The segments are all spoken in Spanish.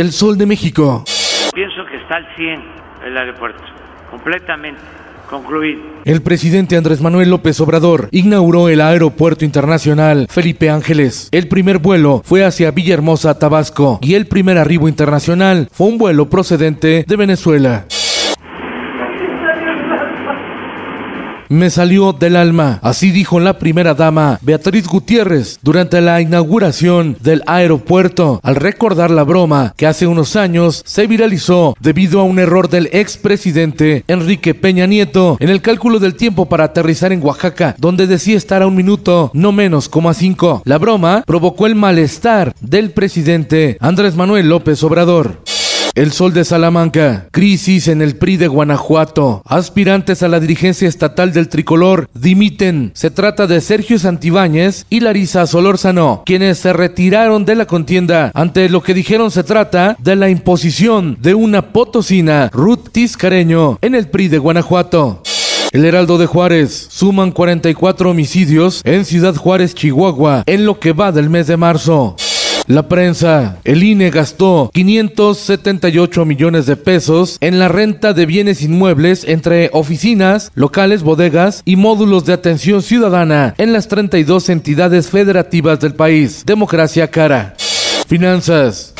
El Sol de México. Pienso que está al 100 el aeropuerto, completamente concluido. El presidente Andrés Manuel López Obrador inauguró el Aeropuerto Internacional Felipe Ángeles. El primer vuelo fue hacia Villahermosa, Tabasco, y el primer arribo internacional fue un vuelo procedente de Venezuela. Me salió del alma, así dijo la primera dama Beatriz Gutiérrez durante la inauguración del aeropuerto al recordar la broma que hace unos años se viralizó debido a un error del expresidente Enrique Peña Nieto en el cálculo del tiempo para aterrizar en Oaxaca, donde decía estar a un minuto, no menos como a cinco. La broma provocó el malestar del presidente Andrés Manuel López Obrador. El Sol de Salamanca, crisis en el PRI de Guanajuato. Aspirantes a la dirigencia estatal del tricolor dimiten. Se trata de Sergio Santibáñez y Larisa Solórzano, quienes se retiraron de la contienda ante lo que dijeron se trata de la imposición de una potosina, Ruth Tiscareño, en el PRI de Guanajuato. El Heraldo de Juárez suman 44 homicidios en Ciudad Juárez, Chihuahua, en lo que va del mes de marzo. La prensa, el INE gastó 578 millones de pesos en la renta de bienes inmuebles entre oficinas, locales, bodegas y módulos de atención ciudadana en las 32 entidades federativas del país. Democracia cara. Finanzas.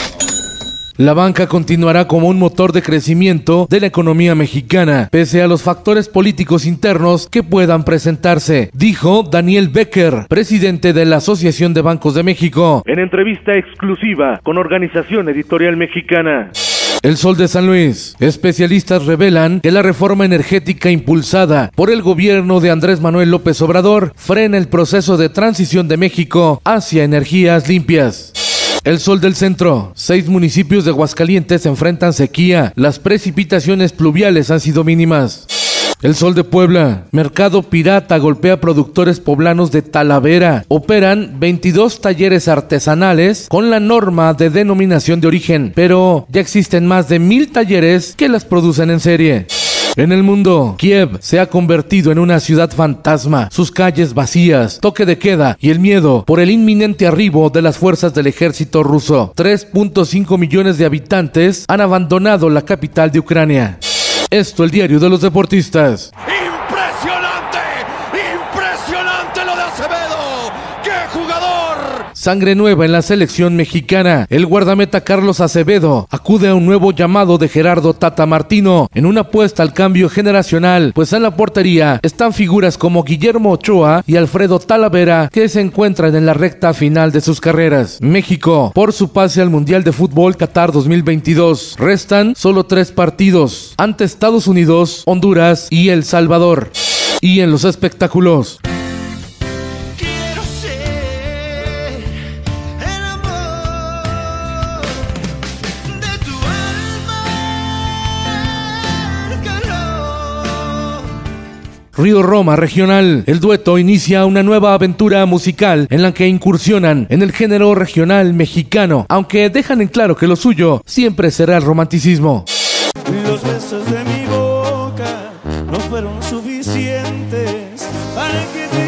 La banca continuará como un motor de crecimiento de la economía mexicana, pese a los factores políticos internos que puedan presentarse, dijo Daniel Becker, presidente de la Asociación de Bancos de México, en entrevista exclusiva con Organización Editorial Mexicana. El Sol de San Luis. Especialistas revelan que la reforma energética impulsada por el gobierno de Andrés Manuel López Obrador frena el proceso de transición de México hacia energías limpias. El sol del centro. Seis municipios de Aguascalientes enfrentan sequía. Las precipitaciones pluviales han sido mínimas. El Sol de Puebla. Mercado Pirata golpea productores poblanos de Talavera. Operan 22 talleres artesanales con la norma de denominación de origen, pero ya existen más de mil talleres que las producen en serie. En el mundo, Kiev se ha convertido en una ciudad fantasma, sus calles vacías, toque de queda y el miedo por el inminente arribo de las fuerzas del ejército ruso. 3.5 millones de habitantes han abandonado la capital de Ucrania. Esto el diario de los deportistas. ¡Impresionante! ¡Impresionante lo de Acevedo! ¡Qué jugador! Sangre nueva en la selección mexicana. El guardameta Carlos Acevedo acude a un nuevo llamado de Gerardo Tata Martino en una apuesta al cambio generacional, pues en la portería están figuras como Guillermo Ochoa y Alfredo Talavera que se encuentran en la recta final de sus carreras. México, por su pase al Mundial de Fútbol Qatar 2022, restan solo tres partidos ante Estados Unidos, Honduras y El Salvador. Y en los espectáculos. Río Roma Regional. El dueto inicia una nueva aventura musical en la que incursionan en el género regional mexicano, aunque dejan en claro que lo suyo siempre será el romanticismo. Los besos de mi boca no fueron suficientes para que te.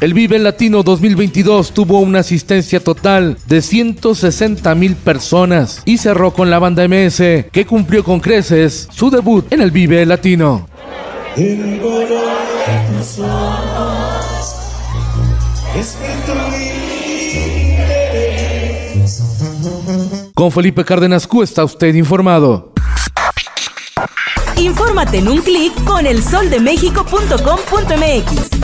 El Vive Latino 2022 tuvo una asistencia total de 160 mil personas y cerró con la banda MS, que cumplió con creces su debut en el Vive Latino. El color de tus ojos es mi interés. Con Felipe Cárdenas Q está usted informado. Infórmate en un clic con elsoldemexico.com.mx.